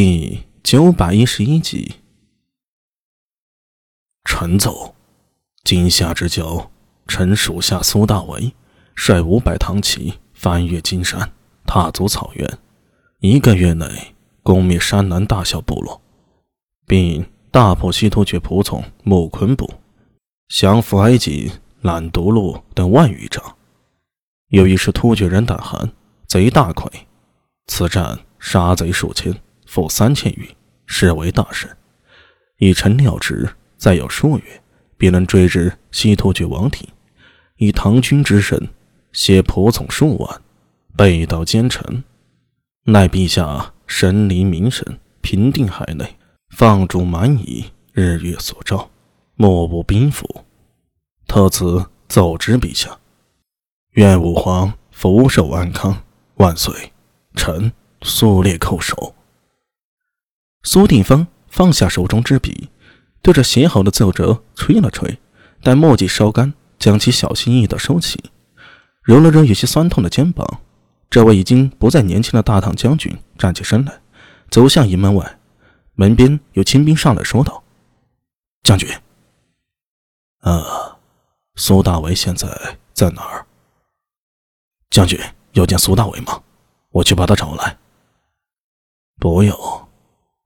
第九百一十一集。臣奏：今夏之交，臣属下苏大为率五百唐骑翻越金山，踏足草原，一个月内攻灭山南大小部落，并大破西突厥仆从木昆部，降服埃及懒毒鹿等万余仗。由于是突厥人胆寒，贼大溃，此战杀贼数千。负三千余，实为大事。以臣料之，再有数月，必能追至西突厥王庭。以唐军之身，携仆从数万，背道奸臣，奈陛下神临民神，平定海内，放逐蛮夷，日月所照，莫不兵符。特此奏之陛下，愿吾皇福寿安康，万岁！臣苏烈叩首。苏定方放下手中之笔，对着写好的奏折吹了吹，待墨迹烧干，将其小心翼翼地收起，揉了揉有些酸痛的肩膀。这位已经不再年轻的大唐将军站起身来，走向营门外。门边有亲兵上来说道：“将军，啊，苏大为现在在哪儿？将军要见苏大为吗？我去把他找来。不用。”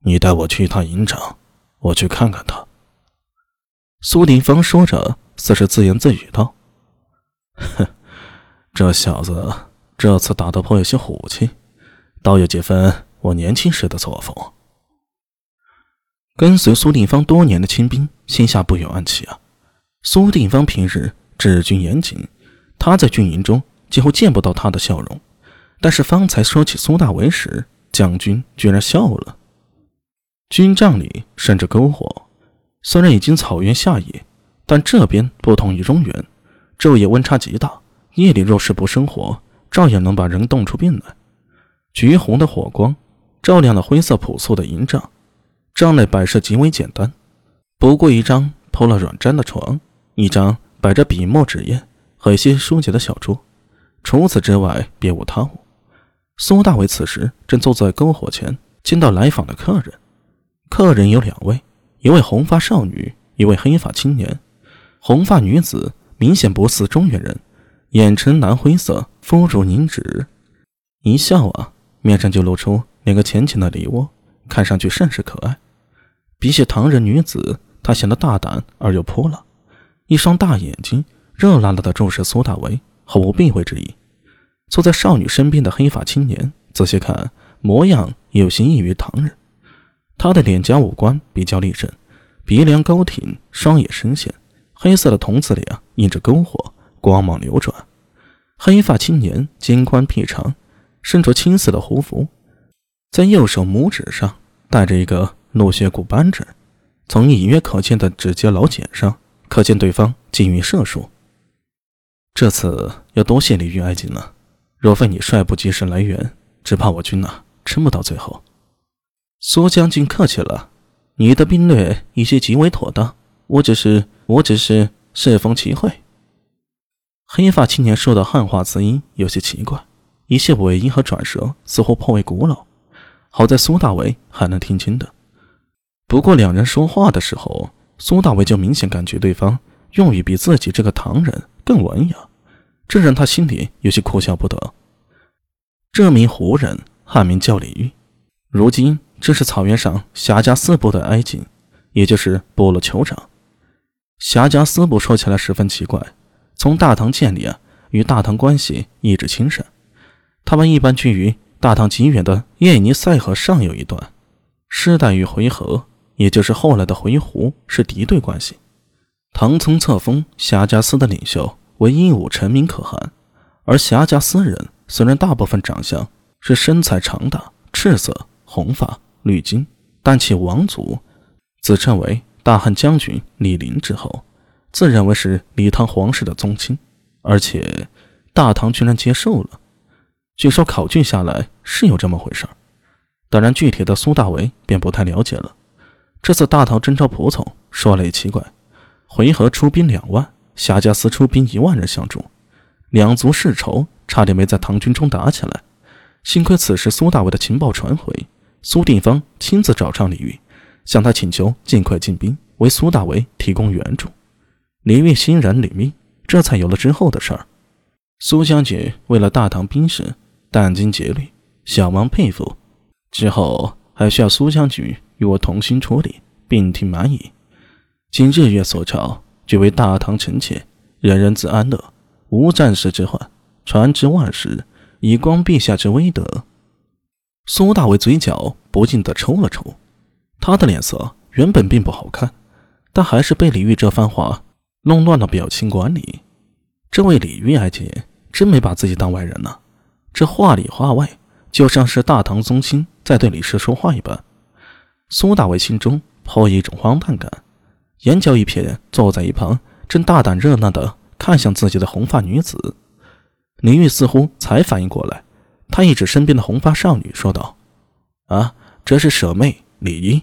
你带我去一趟营长，我去看看他。苏定方说着，似是自言自语道：“哼，这小子这次打得颇有些虎气，倒有几分我年轻时的作风。”跟随苏定方多年的亲兵心下不由暗喜啊。苏定方平日治军严谨，他在军营中几乎见不到他的笑容，但是方才说起苏大为时，将军居然笑了。军帐里生着篝火，虽然已经草原夏夜，但这边不同于中原，昼夜温差极大。夜里若是不生火，照样能把人冻出病来。橘红的火光照亮了灰色朴素的营帐，帐内摆设极为简单，不过一张铺了软毡的床，一张摆着笔墨纸砚和一些书籍的小桌，除此之外别无他物。苏大伟此时正坐在篝火前，见到来访的客人。客人有两位，一位红发少女，一位黑发青年。红发女子明显不似中原人，眼呈蓝灰色，肤如凝脂，一笑啊，面上就露出两个浅浅的梨窝，看上去甚是可爱。比起唐人女子，她显得大胆而又泼辣，一双大眼睛热辣辣地注视苏大为，毫无避讳之意。坐在少女身边的黑发青年，仔细看模样有些异于唐人。他的脸颊五官比较立正，鼻梁高挺，双眼深陷，黑色的瞳子里啊映着篝火，光芒流转。黑发青年肩宽臂长，身着青色的胡服，在右手拇指上戴着一个鹿血骨扳指，从隐约可见的指节老茧上，可见对方精于射术。这次要多谢李玉爱卿了，若非你率部及时来援，只怕我军呐撑不到最后。苏将军客气了，你的兵略已经极为妥当，我只是我只是适逢其会。黑发青年说的汉话词音有些奇怪，一些尾音和转舌似乎颇为古老，好在苏大为还能听清的。不过两人说话的时候，苏大为就明显感觉对方用语比自己这个唐人更文雅，这让他心里有些哭笑不得。这名胡人汉名叫李煜，如今。这是草原上霞家四部的埃及，也就是部落酋长。霞家四部说起来十分奇怪，从大唐建立啊，与大唐关系一直亲善。他们一般居于大唐极远的叶尼塞河上游一段，世代与回纥，也就是后来的回鹘，是敌对关系。唐曾册封霞家司的领袖为英武臣民可汗，而霞家司人虽然大部分长相是身材长大、赤色、红发。绿金，但其王族自称为大汉将军李陵之后，自认为是李唐皇室的宗亲，而且大唐居然接受了。据说考据下来是有这么回事，当然具体的苏大为便不太了解了。这次大唐征召仆从，说来也奇怪，回纥出兵两万，夏家司出兵一万人相助，两族世仇，差点没在唐军中打起来。幸亏此时苏大为的情报传回。苏定方亲自找上李煜，向他请求尽快进兵，为苏大为提供援助。李煜欣然领命，这才有了之后的事儿。苏将军为了大唐兵事殚精竭虑，小王佩服。之后还需要苏将军与我同心处理，并听满意。今日月所朝，俱为大唐臣妾，人人自安乐，无战事之患，传之万世，以光陛下之威德。苏大伟嘴角不禁地抽了抽，他的脸色原本并不好看，但还是被李玉这番话弄乱了表情管理。这位李玉爱卿真没把自己当外人呢，这话里话外就像是大唐宗亲在对李氏说话一般。苏大伟心中颇有一种荒诞感，眼角一瞥，坐在一旁正大胆热闹地看向自己的红发女子。李玉似乎才反应过来。他一指身边的红发少女，说道：“啊，这是舍妹李英。”